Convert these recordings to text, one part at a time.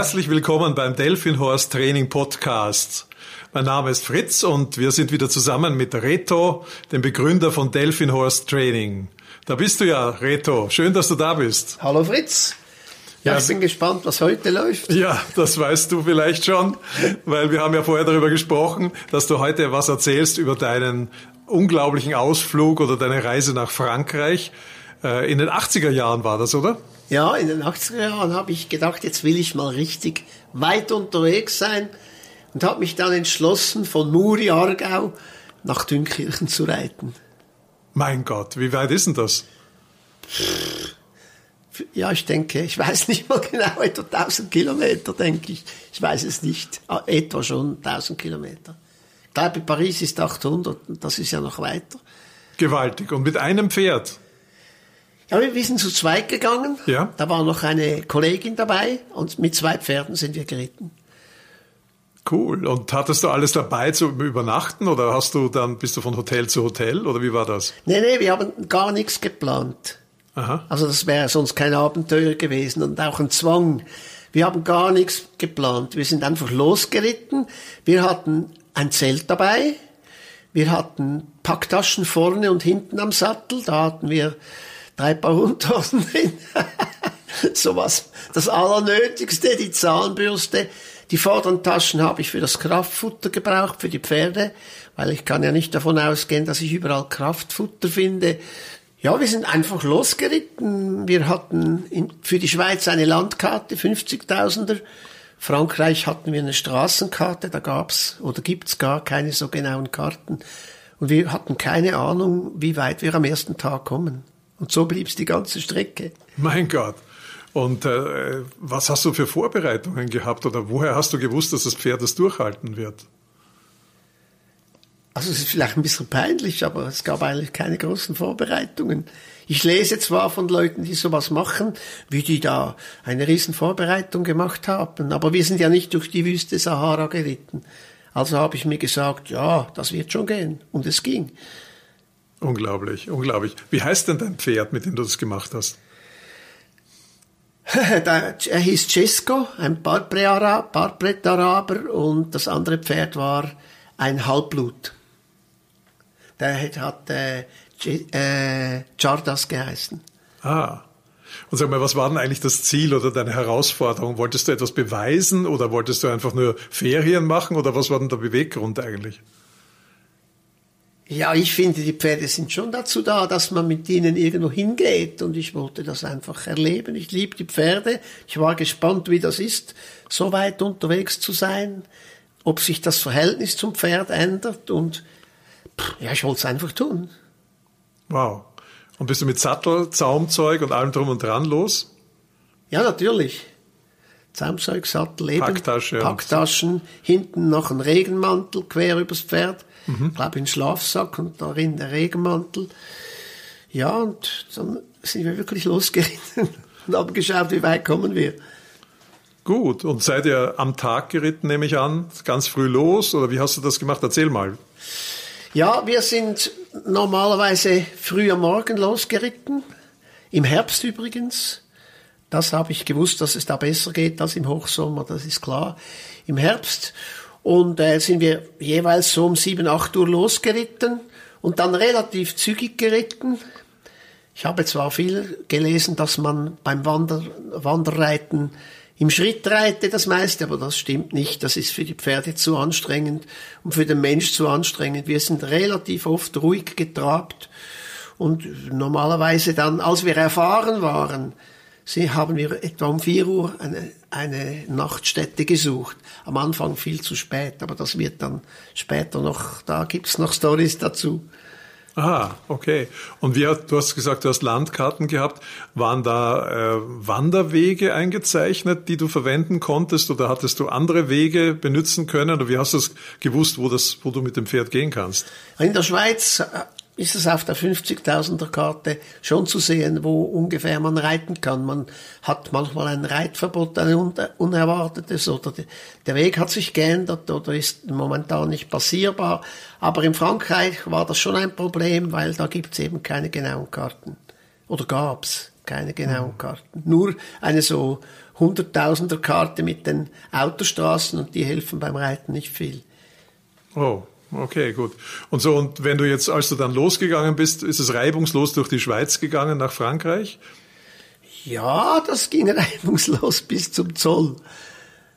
Herzlich willkommen beim Delfinhorst Training Podcast. Mein Name ist Fritz und wir sind wieder zusammen mit Reto, dem Begründer von Delfinhorst Training. Da bist du ja, Reto. Schön, dass du da bist. Hallo Fritz. Ja, ich bin gespannt, was heute läuft. Ja, das weißt du vielleicht schon, weil wir haben ja vorher darüber gesprochen, dass du heute was erzählst über deinen unglaublichen Ausflug oder deine Reise nach Frankreich. Äh, in den 80er Jahren war das, oder? Ja, in den 80er Jahren habe ich gedacht, jetzt will ich mal richtig weit unterwegs sein und habe mich dann entschlossen, von Muri, Aargau nach Dünkirchen zu reiten. Mein Gott, wie weit ist denn das? Ja, ich denke, ich weiß nicht mal genau, etwa 1000 Kilometer, denke ich. Ich weiß es nicht. Ah, etwa schon 1000 Kilometer. Ich glaube, Paris ist 800 und das ist ja noch weiter. Gewaltig. Und mit einem Pferd? Ja, wir sind zu zweit gegangen. Ja. Da war noch eine Kollegin dabei und mit zwei Pferden sind wir geritten. Cool. Und hattest du alles dabei zum Übernachten oder hast du dann, bist du von Hotel zu Hotel oder wie war das? Nee, nee, wir haben gar nichts geplant. Aha. Also das wäre sonst kein Abenteuer gewesen und auch ein Zwang. Wir haben gar nichts geplant. Wir sind einfach losgeritten. Wir hatten ein Zelt dabei. Wir hatten Packtaschen vorne und hinten am Sattel. Da hatten wir drei Paar Unterhosen drin. Sowas. Das Allernötigste, die Zahnbürste. Die vorderen Taschen habe ich für das Kraftfutter gebraucht, für die Pferde, weil ich kann ja nicht davon ausgehen, dass ich überall Kraftfutter finde. Ja, wir sind einfach losgeritten. Wir hatten in, für die Schweiz eine Landkarte, 50.000er. Frankreich hatten wir eine Straßenkarte, da gab's oder gibt's gar keine so genauen Karten. Und wir hatten keine Ahnung, wie weit wir am ersten Tag kommen. Und so blieb's die ganze Strecke. Mein Gott. Und äh, was hast du für Vorbereitungen gehabt oder woher hast du gewusst, dass das Pferd das durchhalten wird? Also es ist vielleicht ein bisschen peinlich, aber es gab eigentlich keine großen Vorbereitungen. Ich lese zwar von Leuten, die sowas machen, wie die da eine riesen Vorbereitung gemacht haben, aber wir sind ja nicht durch die Wüste Sahara geritten. Also habe ich mir gesagt, ja, das wird schon gehen. Und es ging. Unglaublich, unglaublich. Wie heißt denn dein Pferd, mit dem du das gemacht hast? er hieß Cesco, ein Barbret-Araber und das andere Pferd war ein Halbblut. Der hat äh, äh, Chardas geheißen. Ah. Und sag mal, was war denn eigentlich das Ziel oder deine Herausforderung? Wolltest du etwas beweisen oder wolltest du einfach nur Ferien machen oder was war denn der Beweggrund eigentlich? Ja, ich finde, die Pferde sind schon dazu da, dass man mit ihnen irgendwo hingeht und ich wollte das einfach erleben. Ich liebe die Pferde. Ich war gespannt, wie das ist, so weit unterwegs zu sein, ob sich das Verhältnis zum Pferd ändert und ja, ich wollte es einfach tun. Wow. Und bist du mit Sattel, Zaumzeug und allem drum und dran los? Ja, natürlich. Zaumzeug, Sattel, Leben, Packtasche Packtaschen, hinten noch ein Regenmantel quer übers Pferd mhm. glaube ein Schlafsack und darin der Regenmantel. Ja, und dann sind wir wirklich losgeritten und haben geschaut, wie weit kommen wir. Gut, und seid ihr am Tag geritten, nehme ich an, ganz früh los oder wie hast du das gemacht? Erzähl mal. Ja, wir sind normalerweise früh am Morgen losgeritten, im Herbst übrigens. Das habe ich gewusst, dass es da besser geht als im Hochsommer, das ist klar. Im Herbst und äh, sind wir jeweils so um 7, 8 Uhr losgeritten und dann relativ zügig geritten. Ich habe zwar viel gelesen, dass man beim Wander Wanderreiten im Schritt reite das meiste, aber das stimmt nicht. Das ist für die Pferde zu anstrengend und für den Mensch zu anstrengend. Wir sind relativ oft ruhig getrabt und normalerweise dann, als wir erfahren waren, sie haben wir etwa um 4 Uhr eine, eine Nachtstätte gesucht. Am Anfang viel zu spät, aber das wird dann später noch, da gibt's noch Stories dazu. Aha, okay. Und wie, du hast gesagt, du hast Landkarten gehabt. Waren da äh, Wanderwege eingezeichnet, die du verwenden konntest, oder hattest du andere Wege benutzen können? Oder wie hast du es gewusst, wo, das, wo du mit dem Pferd gehen kannst? In der Schweiz äh, ist es auf der 50.000er Karte schon zu sehen, wo ungefähr man reiten kann. Man hat manchmal ein Reitverbot, ein unerwartetes oder der Weg hat sich geändert oder ist momentan nicht passierbar. Aber in Frankreich war das schon ein Problem, weil da gibt es eben keine genauen Karten. Oder gab es keine genauen mhm. Karten. Nur eine so Hunderttausender Karte mit den Autostraßen und die helfen beim Reiten nicht viel. Oh, okay, gut. Und so, und wenn du jetzt, als du dann losgegangen bist, ist es reibungslos durch die Schweiz gegangen nach Frankreich? Ja, das ging reibungslos bis zum Zoll.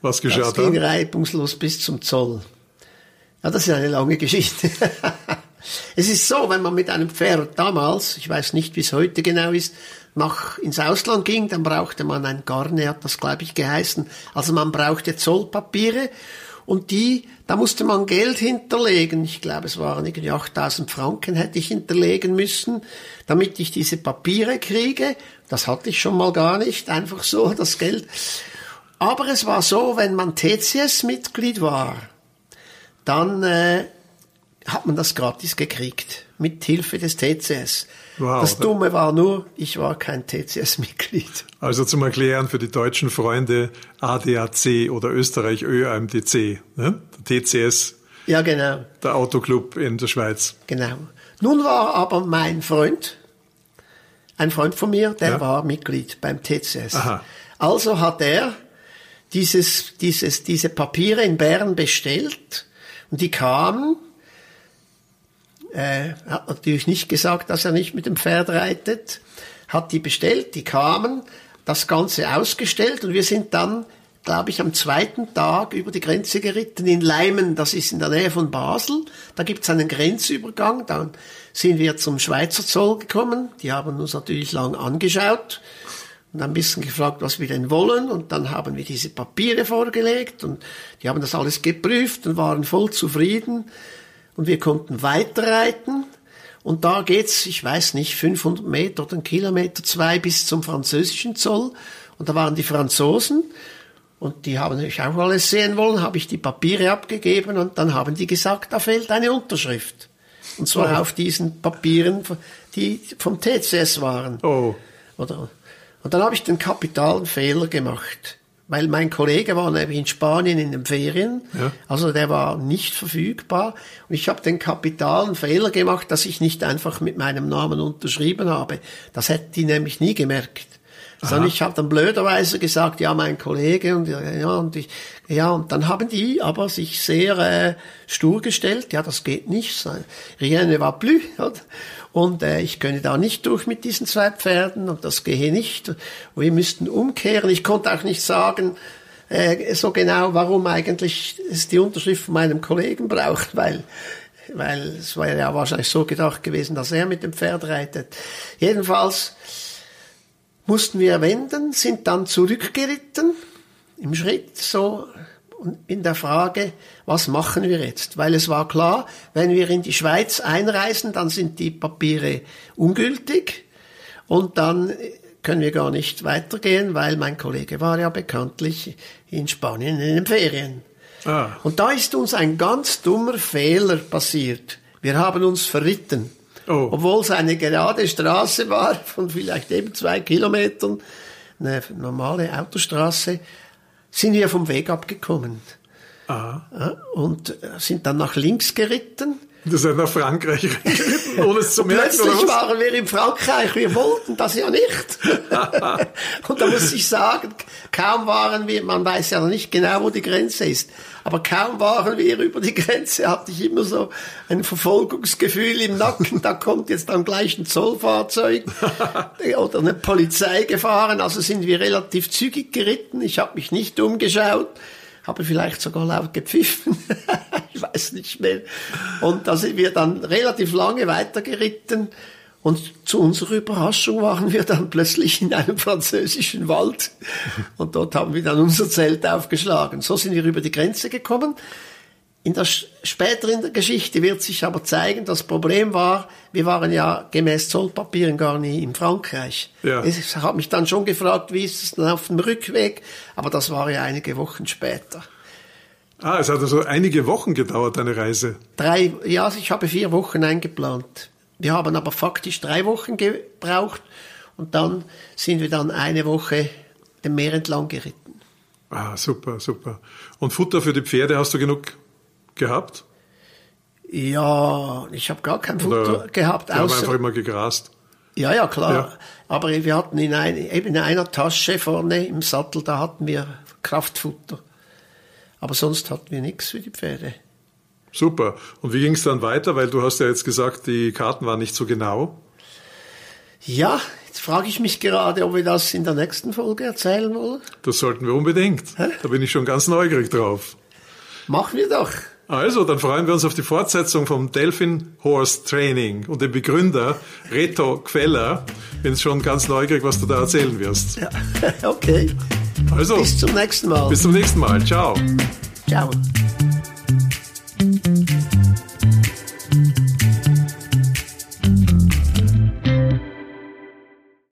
Was geschah das da? ging reibungslos bis zum Zoll. Ja, das ist eine lange Geschichte. es ist so, wenn man mit einem Pferd damals, ich weiß nicht, wie es heute genau ist, nach, ins Ausland ging, dann brauchte man ein Garne, hat das, glaube ich, geheißen. Also man brauchte Zollpapiere und die, da musste man Geld hinterlegen. Ich glaube, es waren irgendwie 8000 Franken hätte ich hinterlegen müssen, damit ich diese Papiere kriege. Das hatte ich schon mal gar nicht, einfach so das Geld. Aber es war so, wenn man TCS-Mitglied war, dann äh, hat man das gratis gekriegt, mit Hilfe des TCS. Wow. Das Dumme war nur, ich war kein TCS-Mitglied. Also zum Erklären für die deutschen Freunde ADAC oder Österreich ÖAMDC, ne? der TCS, Ja, genau, der Autoclub in der Schweiz. genau. Nun war aber mein Freund, ein Freund von mir, der Ja. war Mitglied beim TCS. Aha. Also hat er dieses, dieses, diese Papiere in Bern bestellt und die kamen. Äh, hat natürlich nicht gesagt, dass er nicht mit dem Pferd reitet, hat die bestellt, die kamen, das Ganze ausgestellt und wir sind dann, glaube ich, am zweiten Tag über die Grenze geritten in Leimen, das ist in der Nähe von Basel. Da gibt's einen Grenzübergang, dann sind wir zum Schweizer Zoll gekommen, die haben uns natürlich lang angeschaut und ein bisschen gefragt, was wir denn wollen. Und dann haben wir diese Papiere vorgelegt und die haben das alles geprüft und waren voll zufrieden. Und wir konnten weiterreiten. Und da geht's, ich weiß nicht, 500 Meter oder einen Kilometer zwei bis zum französischen Zoll. Und da waren die Franzosen. Und die haben natürlich auch alles sehen wollen, habe ich die Papiere abgegeben und dann haben die gesagt, da fehlt eine Unterschrift. Und zwar Oh. auf diesen Papieren, die vom TCS waren. Oh, Oder? Und dann habe ich den kapitalen Fehler gemacht. Weil mein Kollege war nämlich in Spanien in den Ferien, Ja. also der war nicht verfügbar. Und ich habe den kapitalen Fehler gemacht, dass ich nicht einfach mit meinem Namen unterschrieben habe. Das hätten die nämlich nie gemerkt. Sondern ich habe dann blöderweise gesagt, ja, mein Kollege und ja, und ich, ja, und dann haben die aber sich sehr äh, stur gestellt, ja, das geht nicht, rien ne va plus, oder? Und äh, ich könne da nicht durch mit diesen zwei Pferden und das gehe nicht. Wir müssten umkehren. Ich konnte auch nicht sagen, äh, so genau, warum eigentlich es die Unterschrift von meinem Kollegen braucht, weil weil es war ja wahrscheinlich so gedacht gewesen, dass er mit dem Pferd reitet. Jedenfalls mussten wir wenden, sind dann zurückgeritten im Schritt so in der Frage, was machen wir jetzt? Weil es war klar, wenn wir in die Schweiz einreisen, dann sind die Papiere ungültig und dann können wir gar nicht weitergehen, weil mein Kollege war ja bekanntlich in Spanien in den Ferien. ah, Und da ist uns ein ganz dummer Fehler passiert. Wir haben uns verritten. Oh. Obwohl es eine gerade Straße war von vielleicht eben zwei Kilometern, eine normale Autostraße, sind wir vom Weg abgekommen. ah. Ja, und äh, sind dann nach links geritten. Das seid nach Frankreich geritten, ohne es zu merken, Plötzlich waren wir in Frankreich, wir wollten das ja nicht. und da muss ich sagen, kaum waren wir, man weiß ja noch nicht genau, wo die Grenze ist, aber kaum waren wir über die Grenze, hatte ich immer so ein Verfolgungsgefühl im Nacken, da kommt jetzt dann gleich ein Zollfahrzeug oder eine Polizei gefahren, also sind wir relativ zügig geritten, ich habe mich nicht umgeschaut, habe vielleicht sogar laut gepfiffen, weiß nicht mehr. Und da sind wir dann relativ lange weitergeritten und zu unserer Überraschung waren wir dann plötzlich in einem französischen Wald und dort haben wir dann unser Zelt aufgeschlagen. So sind wir über die Grenze gekommen. In der, später in der Geschichte wird sich aber zeigen, das Problem war, wir waren ja gemäß Zollpapieren gar nie in Frankreich. Ja. Ich habe mich dann schon gefragt, wie ist es dann auf dem Rückweg, aber das war ja einige Wochen später. Ah, es hat also einige Wochen gedauert, deine Reise. Drei, ja, ich habe vier Wochen eingeplant. Wir haben aber faktisch drei Wochen gebraucht und dann sind wir dann eine Woche dem Meer entlang geritten. Ah, super, super. Und Futter für die Pferde hast du genug gehabt? Ja, ich habe gar kein Oder Futter gehabt, die haben einfach immer gegrast. Ja, ja, klar. Ja. Aber wir hatten in, ein, eben in einer Tasche vorne im Sattel, da hatten wir Kraftfutter. Aber sonst hatten wir nichts für die Pferde. Super. Und wie ging es dann weiter? Weil du hast ja jetzt gesagt, die Karten waren nicht so genau. Ja, jetzt frage ich mich gerade, ob wir das in der nächsten Folge erzählen wollen. Das sollten wir unbedingt. Hä? Da bin ich schon ganz neugierig drauf. Machen wir doch. Also, dann freuen wir uns auf die Fortsetzung vom Delphin Horse Training und dem Begründer Reto Queller. Bin schon ganz neugierig, was du da erzählen wirst. Ja, okay. Also, bis zum nächsten Mal. Bis zum nächsten Mal. Ciao. Ciao.